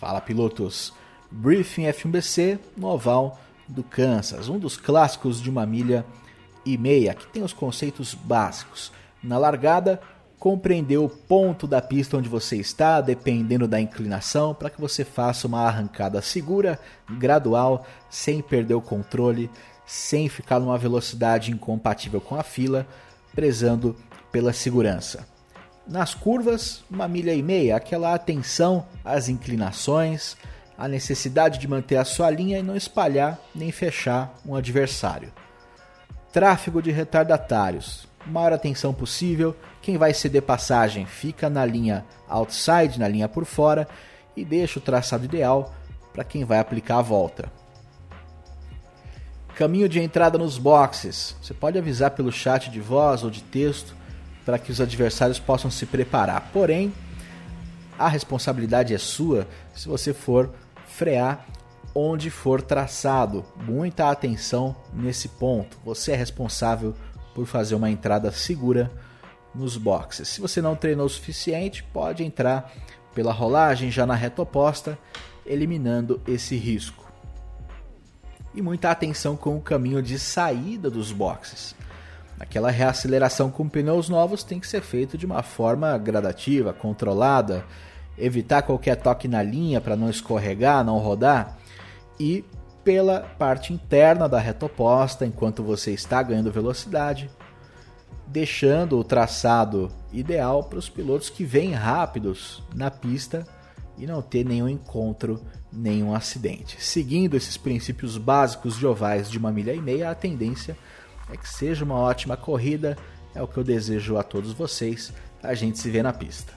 Fala pilotos! Briefing F1BC no oval do Kansas, um dos clássicos de uma milha e meia, que tem os conceitos básicos. Na largada, compreender o ponto da pista onde você está, dependendo da inclinação, para que você faça uma arrancada segura, gradual, sem perder o controle, sem ficar numa velocidade incompatível com a fila, prezando pela segurança. Nas curvas, uma milha e meia, aquela atenção às inclinações, a necessidade de manter a sua linha e não espalhar nem fechar um adversário. Tráfego de retardatários, maior atenção possível. Quem vai ceder passagem fica na linha outside, na linha por fora, e deixa o traçado ideal para quem vai aplicar a volta. Caminho de entrada nos boxes. Você pode avisar pelo chat de voz ou de texto para que os adversários possam se preparar. Porém, a responsabilidade é sua se você for frear onde for traçado. Muita atenção nesse ponto. Você é responsável por fazer uma entrada segura nos boxes. Se você não treinou o suficiente, pode entrar pela rolagem já na reta oposta, eliminando esse risco. E muita atenção com o caminho de saída dos boxes. Aquela reaceleração com pneus novos tem que ser feita de uma forma gradativa, controlada, evitar qualquer toque na linha para não escorregar, não rodar e pela parte interna da reta oposta enquanto você está ganhando velocidade, deixando o traçado ideal para os pilotos que vêm rápidos na pista e não ter nenhum encontro, nenhum acidente. Seguindo esses princípios básicos de ovais de uma milha e meia, a tendência é que seja uma ótima corrida. É o que eu desejo a todos vocês. A gente se vê na pista.